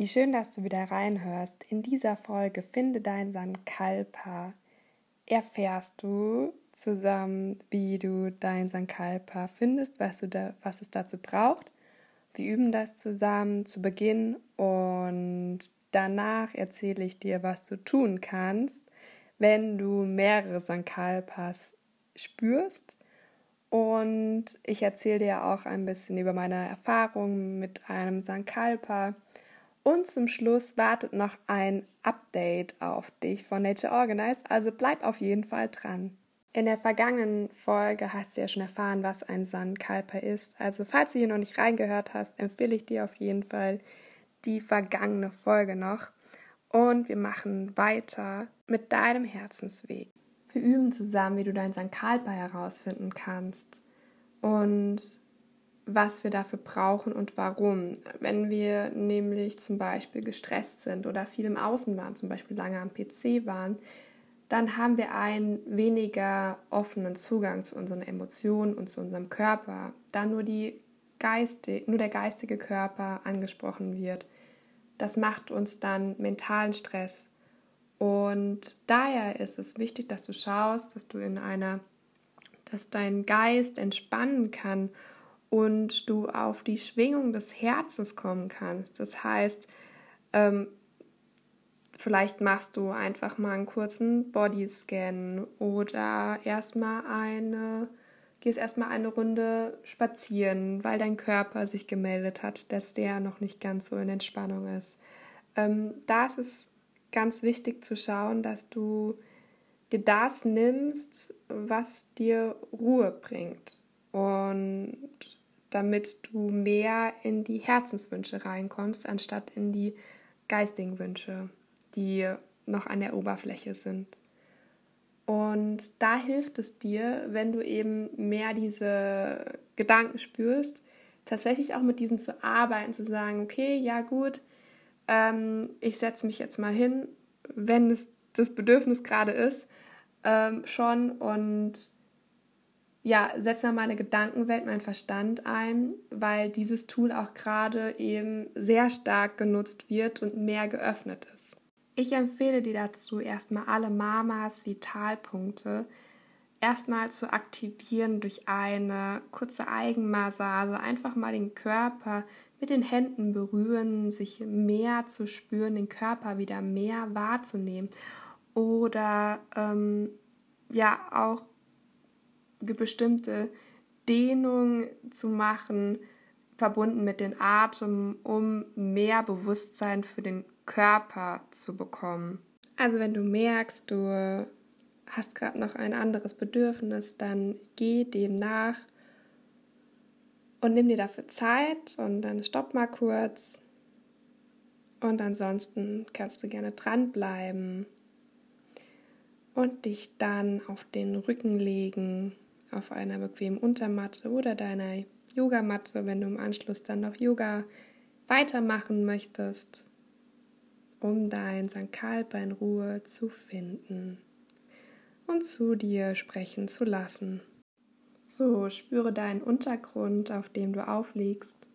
Wie schön, dass du wieder reinhörst. In dieser Folge Finde dein Sankalpa. Erfährst du zusammen, wie du dein Sankalpa findest, was, du da, was es dazu braucht. Wir üben das zusammen zu Beginn und danach erzähle ich dir, was du tun kannst, wenn du mehrere Sankalpas spürst. Und ich erzähle dir auch ein bisschen über meine Erfahrungen mit einem Sankalpa und zum Schluss wartet noch ein Update auf dich von Nature Organize, also bleib auf jeden Fall dran. In der vergangenen Folge hast du ja schon erfahren, was ein Sandkalper ist. Also falls du hier noch nicht reingehört hast, empfehle ich dir auf jeden Fall die vergangene Folge noch. Und wir machen weiter mit deinem Herzensweg. Wir üben zusammen, wie du dein Sankalpa herausfinden kannst. Und was wir dafür brauchen und warum. Wenn wir nämlich zum Beispiel gestresst sind oder viel im Außen waren, zum Beispiel lange am PC waren, dann haben wir einen weniger offenen Zugang zu unseren Emotionen und zu unserem Körper, da nur, die Geiste, nur der geistige Körper angesprochen wird. Das macht uns dann mentalen Stress. Und daher ist es wichtig, dass du schaust, dass du in einer, dass dein Geist entspannen kann und du auf die Schwingung des Herzens kommen kannst. Das heißt, ähm, vielleicht machst du einfach mal einen kurzen Bodyscan oder erstmal eine, gehst erstmal eine Runde spazieren, weil dein Körper sich gemeldet hat, dass der noch nicht ganz so in Entspannung ist. Ähm, da ist es ganz wichtig zu schauen, dass du dir das nimmst, was dir Ruhe bringt. Und damit du mehr in die Herzenswünsche reinkommst, anstatt in die geistigen Wünsche, die noch an der Oberfläche sind. Und da hilft es dir, wenn du eben mehr diese Gedanken spürst, tatsächlich auch mit diesen zu arbeiten, zu sagen, okay, ja gut, ähm, ich setze mich jetzt mal hin, wenn es das Bedürfnis gerade ist, ähm, schon und ja, setze meine Gedankenwelt, meinen Verstand ein, weil dieses Tool auch gerade eben sehr stark genutzt wird und mehr geöffnet ist. Ich empfehle dir dazu erstmal alle Mamas Vitalpunkte erstmal zu aktivieren durch eine kurze Eigenmassage, einfach mal den Körper mit den Händen berühren, sich mehr zu spüren, den Körper wieder mehr wahrzunehmen oder ähm, ja auch bestimmte Dehnung zu machen, verbunden mit dem Atem, um mehr Bewusstsein für den Körper zu bekommen. Also wenn du merkst, du hast gerade noch ein anderes Bedürfnis, dann geh dem nach und nimm dir dafür Zeit und dann stopp mal kurz. Und ansonsten kannst du gerne dranbleiben und dich dann auf den Rücken legen auf einer bequemen Untermatte oder deiner Yogamatte, wenn du im Anschluss dann noch Yoga weitermachen möchtest, um dein Sankalpa in Ruhe zu finden und zu dir sprechen zu lassen. So, spüre deinen Untergrund, auf dem du aufliegst.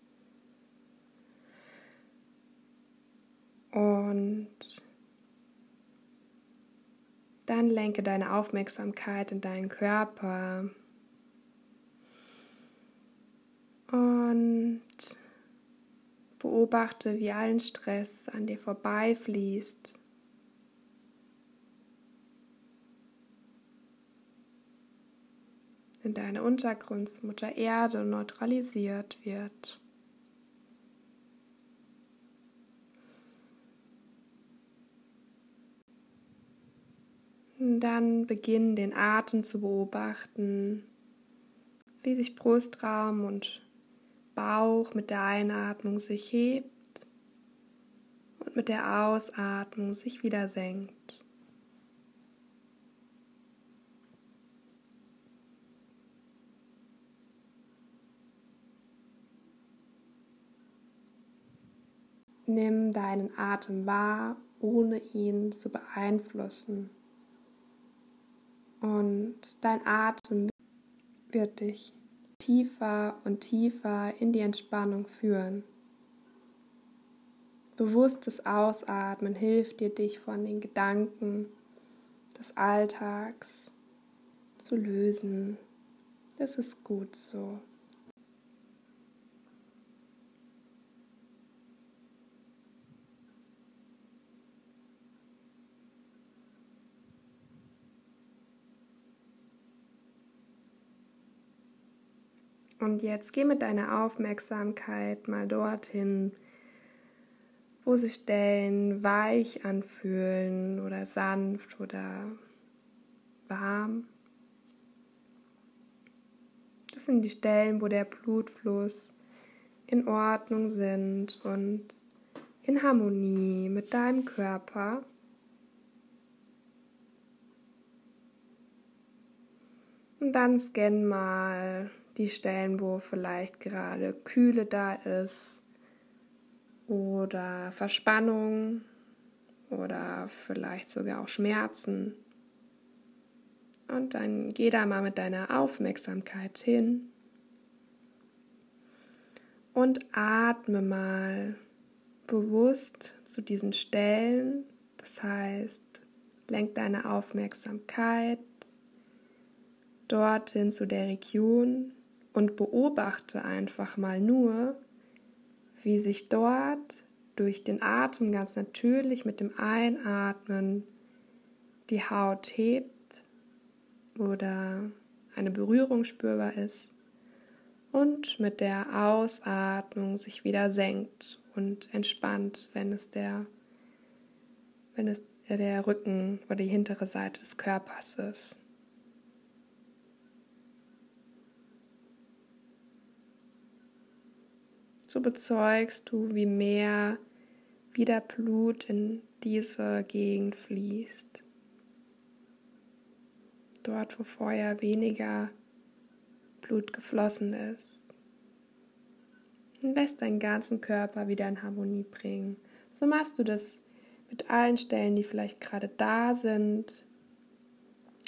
Und dann lenke deine Aufmerksamkeit in deinen Körper und beobachte, wie allen Stress an dir vorbeifließt. in deine Untergrundsmutter Erde neutralisiert wird. Dann beginn den Atem zu beobachten wie sich Brustraum und Bauch mit der Einatmung sich hebt und mit der Ausatmung sich wieder senkt. Nimm deinen Atem wahr, ohne ihn zu beeinflussen. Und dein Atem wird dich tiefer und tiefer in die Entspannung führen. Bewusstes Ausatmen hilft dir, dich von den Gedanken des Alltags zu lösen. Das ist gut so. Und jetzt geh mit deiner Aufmerksamkeit mal dorthin, wo sich Stellen weich anfühlen oder sanft oder warm. Das sind die Stellen, wo der Blutfluss in Ordnung sind und in Harmonie mit deinem Körper. Und dann scan mal die Stellen, wo vielleicht gerade Kühle da ist oder Verspannung oder vielleicht sogar auch Schmerzen. Und dann geh da mal mit deiner Aufmerksamkeit hin und atme mal bewusst zu diesen Stellen. Das heißt, lenk deine Aufmerksamkeit dorthin zu der Region, und beobachte einfach mal nur, wie sich dort durch den Atem ganz natürlich mit dem Einatmen die Haut hebt oder eine Berührung spürbar ist und mit der Ausatmung sich wieder senkt und entspannt, wenn es der wenn es der Rücken oder die hintere Seite des Körpers ist. So bezeugst du, wie mehr wieder Blut in diese Gegend fließt. Dort, wo vorher weniger Blut geflossen ist. Und lässt deinen ganzen Körper wieder in Harmonie bringen. So machst du das mit allen Stellen, die vielleicht gerade da sind.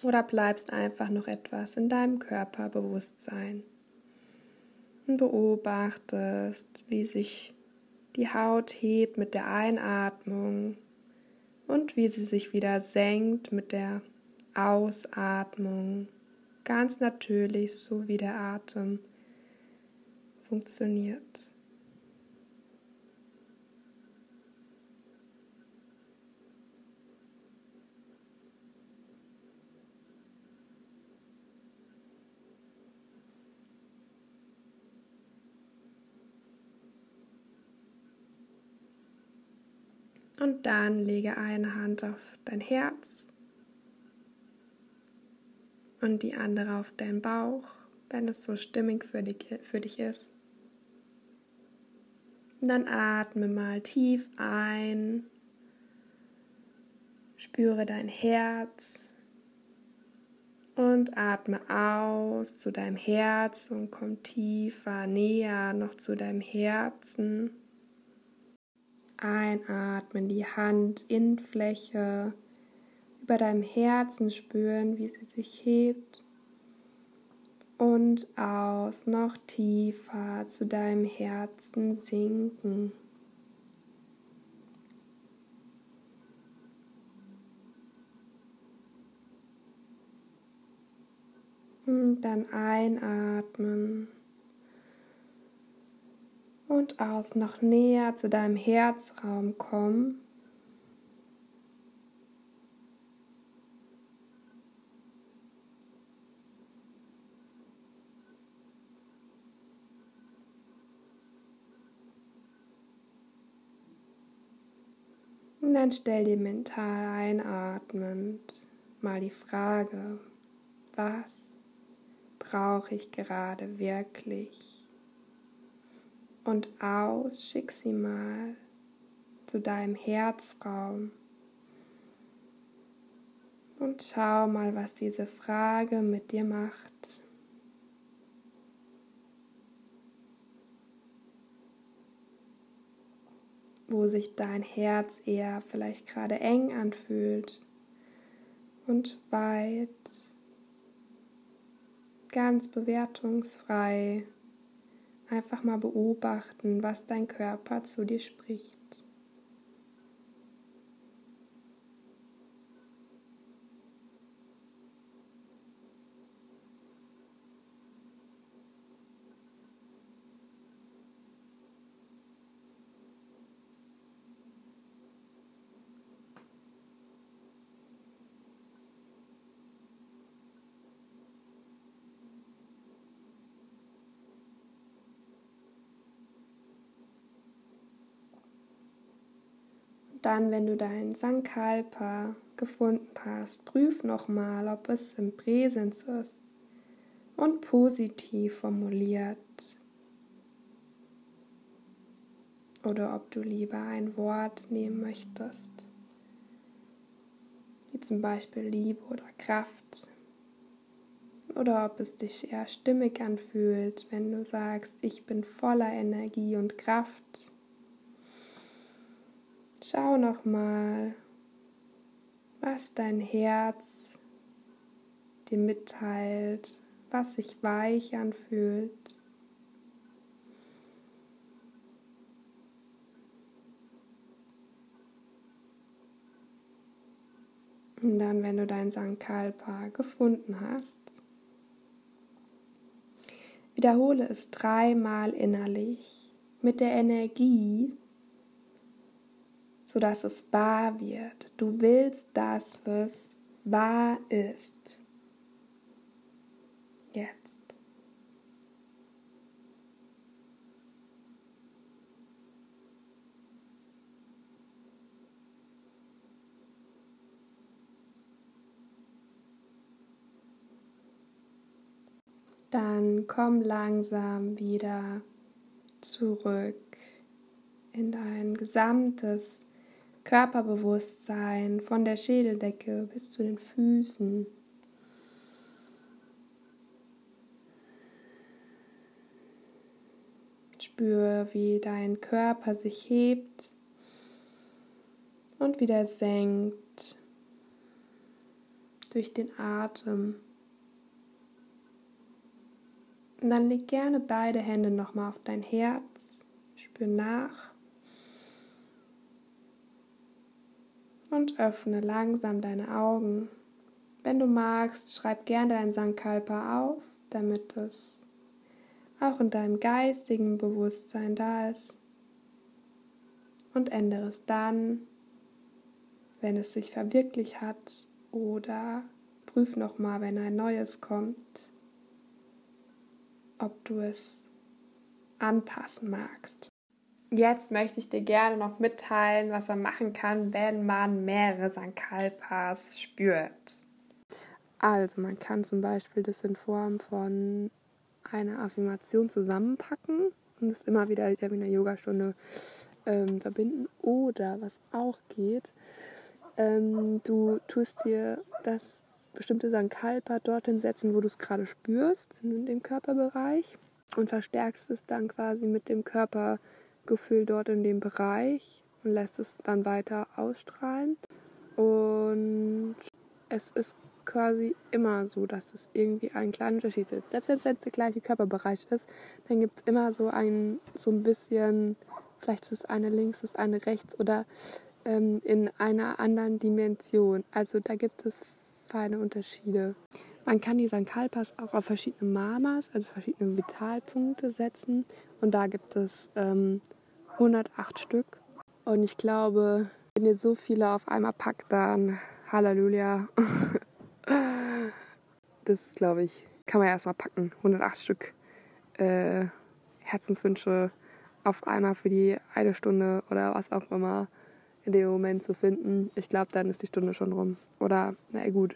Oder bleibst einfach noch etwas in deinem Körperbewusstsein und beobachtest, wie sich die Haut hebt mit der Einatmung und wie sie sich wieder senkt mit der Ausatmung. Ganz natürlich, so wie der Atem funktioniert. Und dann lege eine Hand auf dein Herz und die andere auf deinen Bauch, wenn es so stimmig für dich, ist. Dann atme mal tief ein, spüre dein Herz und atme aus zu deinem Herz und komm tiefer, näher noch zu deinem Herzen. Einatmen, die Handinnenfläche über deinem Herzen spüren, wie sie sich hebt. Und aus, noch tiefer zu deinem Herzen sinken. Und dann einatmen und aus noch näher zu deinem Herzraum kommen. Und dann stell dir mental einatmend mal die Frage, was brauche ich gerade wirklich? Und aus, schick sie mal zu deinem Herzraum. Und schau mal, was diese Frage mit dir macht. Wo sich dein Herz eher vielleicht gerade eng anfühlt und weit, ganz bewertungsfrei. Einfach mal beobachten, was dein Körper zu dir spricht. Dann, wenn du dein Sankalpa gefunden hast, prüf nochmal, ob es im Präsens ist und positiv formuliert. Oder ob du lieber ein Wort nehmen möchtest, wie zum Beispiel Liebe oder Kraft. Oder ob es dich eher stimmig anfühlt, wenn du sagst, ich bin voller Energie und Kraft. Schau noch mal, was dein Herz dir mitteilt, was sich weich anfühlt. Und dann, wenn du dein Sankalpa gefunden hast, wiederhole es dreimal innerlich mit der Energie, sodass es wahr wird. Du willst, dass es wahr ist. Jetzt. Dann komm langsam wieder zurück in dein gesamtes Körperbewusstsein von der Schädeldecke bis zu den Füßen. Spür, wie dein Körper sich hebt und wieder senkt durch den Atem. Und dann leg gerne beide Hände nochmal auf dein Herz. Spür nach. Und öffne langsam deine Augen. Wenn du magst, schreib gerne dein Sankalpa auf, damit es auch in deinem geistigen Bewusstsein da ist. Und ändere es dann, wenn es sich verwirklicht hat oder prüf nochmal, wenn ein neues kommt, ob du es anpassen magst. Jetzt möchte ich dir gerne noch mitteilen, was man machen kann, wenn man mehrere Sankalpas spürt. Also man kann zum Beispiel das in Form von einer Affirmation zusammenpacken und es immer wieder mit einer Yogastunde ähm, verbinden. Oder was auch geht, ähm, du tust dir das bestimmte Sankalpa dorthin setzen, wo du es gerade spürst, in dem Körperbereich und verstärkst es dann quasi mit dem Körper Gefühl dort in dem Bereich und lässt es dann weiter ausstrahlen. Und es ist quasi immer so, dass es irgendwie einen kleinen Unterschied gibt. Selbst wenn es der gleiche Körperbereich ist, dann gibt es immer so ein, so ein bisschen, vielleicht ist es eine links, ist eine rechts oder ähm, in einer anderen Dimension. Also da gibt es feine Unterschiede. Man kann die Sankalpas auch auf verschiedene Mamas, also verschiedene Vitalpunkte setzen. Und da gibt es ähm, 108 Stück. Und ich glaube, wenn ihr so viele auf einmal packt, dann Halleluja. das glaube ich, kann man ja erstmal packen. 108 Stück äh, Herzenswünsche auf einmal für die eine Stunde oder was auch immer in dem Moment zu finden. Ich glaube, dann ist die Stunde schon rum. Oder, na gut,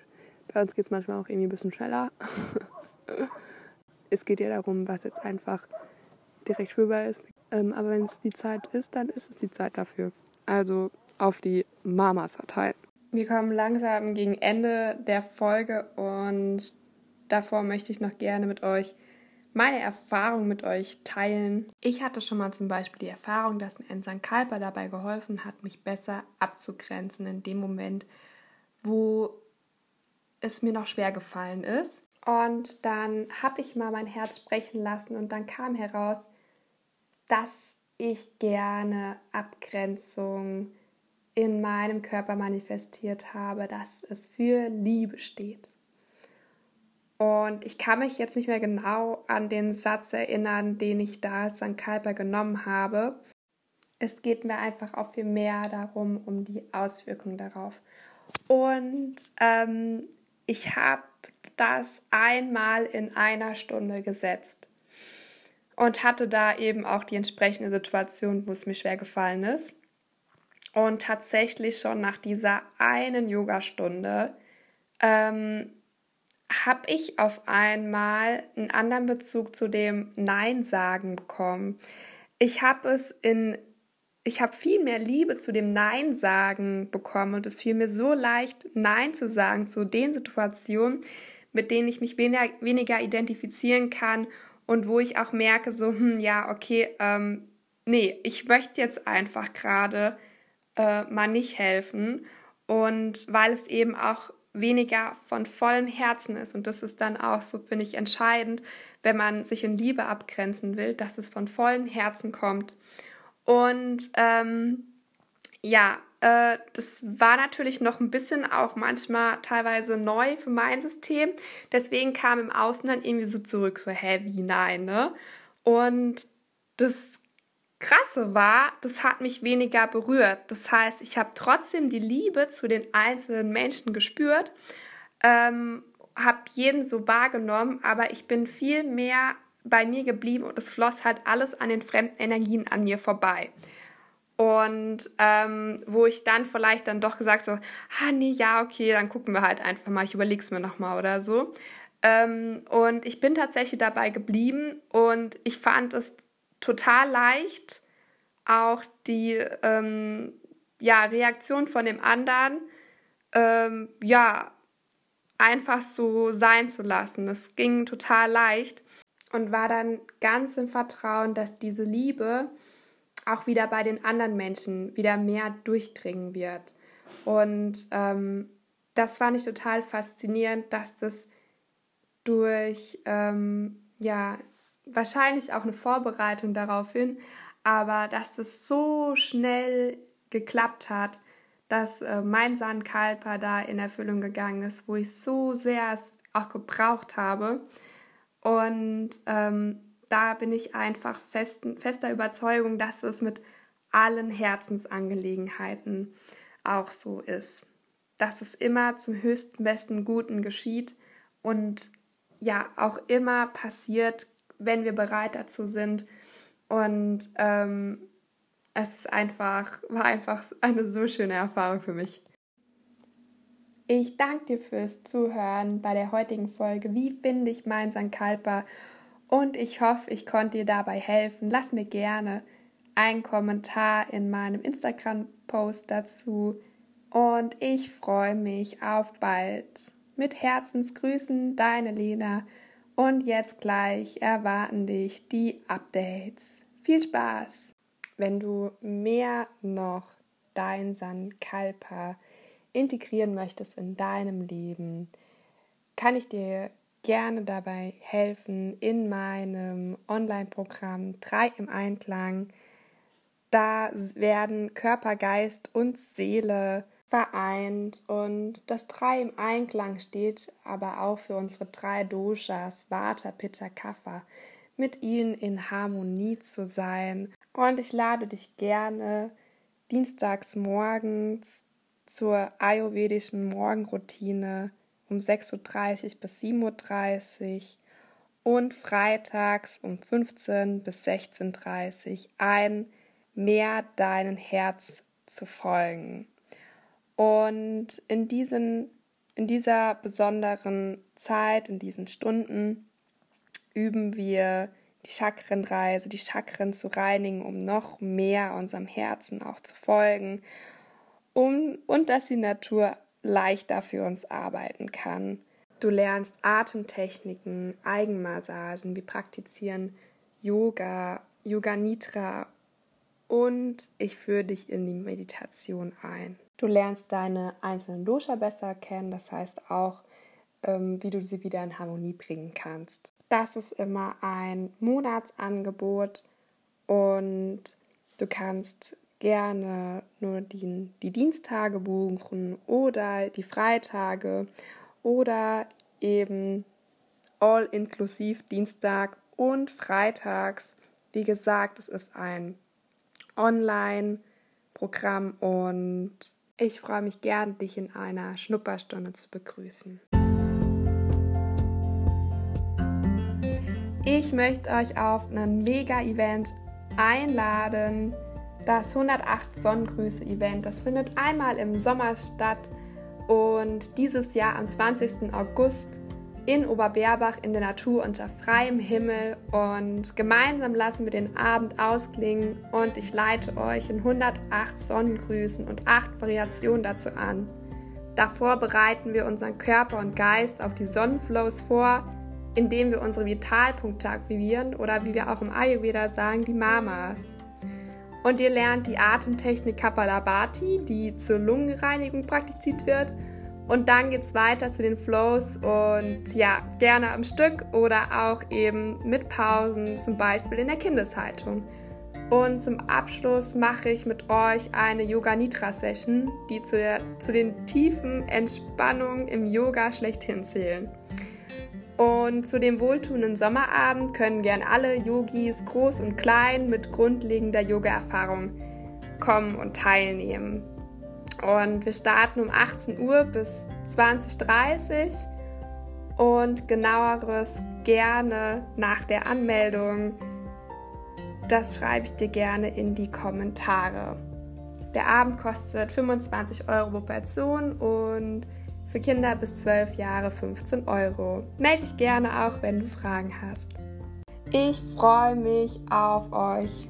bei uns geht es manchmal auch irgendwie ein bisschen schneller. es geht ja darum, was jetzt einfach direkt spürbar ist. Ähm, aber wenn es die Zeit ist, dann ist es die Zeit dafür. Also auf die Mamas verteilen. Wir kommen langsam gegen Ende der Folge und davor möchte ich noch gerne mit euch meine Erfahrung mit euch teilen. Ich hatte schon mal zum Beispiel die Erfahrung, dass mir ein St. Kalper dabei geholfen hat, mich besser abzugrenzen in dem Moment, wo es mir noch schwer gefallen ist. Und dann habe ich mal mein Herz sprechen lassen und dann kam heraus, dass ich gerne Abgrenzung in meinem Körper manifestiert habe, dass es für Liebe steht. Und ich kann mich jetzt nicht mehr genau an den Satz erinnern, den ich da als St. Kalper genommen habe. Es geht mir einfach auch viel mehr darum, um die Auswirkungen darauf. Und ähm, ich habe das einmal in einer Stunde gesetzt und hatte da eben auch die entsprechende Situation, wo es mir schwer gefallen ist. Und tatsächlich schon nach dieser einen Yogastunde ähm, habe ich auf einmal einen anderen Bezug zu dem Nein sagen bekommen. Ich habe es in ich habe viel mehr Liebe zu dem Nein sagen bekommen und es fiel mir so leicht Nein zu sagen zu den Situationen, mit denen ich mich weniger, weniger identifizieren kann und wo ich auch merke, so, hm, ja, okay, ähm, nee, ich möchte jetzt einfach gerade äh, mal nicht helfen. Und weil es eben auch weniger von vollem Herzen ist. Und das ist dann auch so, finde ich, entscheidend, wenn man sich in Liebe abgrenzen will, dass es von vollem Herzen kommt. Und ähm, ja, äh, das war natürlich noch ein bisschen auch manchmal teilweise neu für mein System. Deswegen kam im Außen dann irgendwie so zurück, so, hä, wie nein, ne? Und das Krasse war, das hat mich weniger berührt. Das heißt, ich habe trotzdem die Liebe zu den einzelnen Menschen gespürt, ähm, habe jeden so wahrgenommen, aber ich bin viel mehr bei mir geblieben und es floss halt alles an den fremden Energien an mir vorbei. Und ähm, wo ich dann vielleicht dann doch gesagt so, ah nee, ja, okay, dann gucken wir halt einfach mal, ich überlege es mir nochmal oder so. Ähm, und ich bin tatsächlich dabei geblieben und ich fand es total leicht, auch die ähm, ja, Reaktion von dem anderen ähm, ja, einfach so sein zu lassen. Es ging total leicht und war dann ganz im Vertrauen, dass diese Liebe auch wieder bei den anderen Menschen wieder mehr durchdringen wird. Und ähm, das fand ich total faszinierend, dass das durch ähm, ja wahrscheinlich auch eine Vorbereitung darauf hin, aber dass das so schnell geklappt hat, dass äh, mein Sandkalper da in Erfüllung gegangen ist, wo ich so sehr es auch gebraucht habe. Und ähm, da bin ich einfach festen, fester Überzeugung, dass es mit allen Herzensangelegenheiten auch so ist. Dass es immer zum höchsten, besten, Guten geschieht und ja auch immer passiert, wenn wir bereit dazu sind. Und ähm, es ist einfach, war einfach eine so schöne Erfahrung für mich. Ich danke dir fürs Zuhören bei der heutigen Folge. Wie finde ich mein Sankalpa? Und ich hoffe, ich konnte dir dabei helfen. Lass mir gerne einen Kommentar in meinem Instagram-Post dazu. Und ich freue mich auf bald. Mit Herzensgrüßen, deine Lena. Und jetzt gleich erwarten dich die Updates. Viel Spaß! Wenn du mehr noch dein Sankalpa integrieren möchtest in deinem Leben, kann ich dir gerne dabei helfen in meinem Online-Programm 3 im Einklang. Da werden Körper, Geist und Seele vereint und das Drei im Einklang steht aber auch für unsere drei Doshas, Vata, Pitta, Kapha, mit ihnen in Harmonie zu sein. Und ich lade dich gerne dienstags morgens zur ayurvedischen Morgenroutine um 6.30 Uhr bis 7.30 Uhr und freitags um 15 bis 16.30 Uhr ein, mehr deinen Herz zu folgen. Und in, diesen, in dieser besonderen Zeit, in diesen Stunden, üben wir die Chakrenreise, die Chakren zu reinigen, um noch mehr unserem Herzen auch zu folgen, um, und dass die Natur leichter für uns arbeiten kann. Du lernst Atemtechniken, Eigenmassagen, wir praktizieren Yoga, Yoga Nitra und ich führe dich in die Meditation ein. Du lernst deine einzelnen Dosha besser kennen, das heißt auch, ähm, wie du sie wieder in Harmonie bringen kannst. Das ist immer ein Monatsangebot und du kannst gerne nur die, die Dienstage buchen oder die Freitage oder eben all inklusiv Dienstag und Freitags. Wie gesagt, es ist ein Online-Programm und ich freue mich gern, dich in einer Schnupperstunde zu begrüßen. Ich möchte euch auf ein Mega-Event einladen. Das 108 Sonnengrüße-Event. Das findet einmal im Sommer statt und dieses Jahr am 20. August in Oberberbach in der Natur unter freiem Himmel und gemeinsam lassen wir den Abend ausklingen und ich leite euch in 108 Sonnengrüßen und 8 Variationen dazu an. Davor bereiten wir unseren Körper und Geist auf die Sonnenflows vor, indem wir unsere Vitalpunkte aktivieren oder wie wir auch im Ayurveda sagen, die Mamas. Und ihr lernt die Atemtechnik Kapalabhati, die zur Lungenreinigung praktiziert wird. Und dann geht es weiter zu den Flows und ja, gerne am Stück oder auch eben mit Pausen, zum Beispiel in der Kindeshaltung. Und zum Abschluss mache ich mit euch eine Yoga Nitra Session, die zu, der, zu den tiefen Entspannungen im Yoga schlechthin zählen. Und zu dem wohltuenden Sommerabend können gern alle Yogis, groß und klein, mit grundlegender Yoga-Erfahrung kommen und teilnehmen. Und wir starten um 18 Uhr bis 20.30 Uhr und genaueres gerne nach der Anmeldung. Das schreibe ich dir gerne in die Kommentare. Der Abend kostet 25 Euro pro Person und für Kinder bis 12 Jahre 15 Euro. Melde dich gerne auch, wenn du Fragen hast. Ich freue mich auf euch.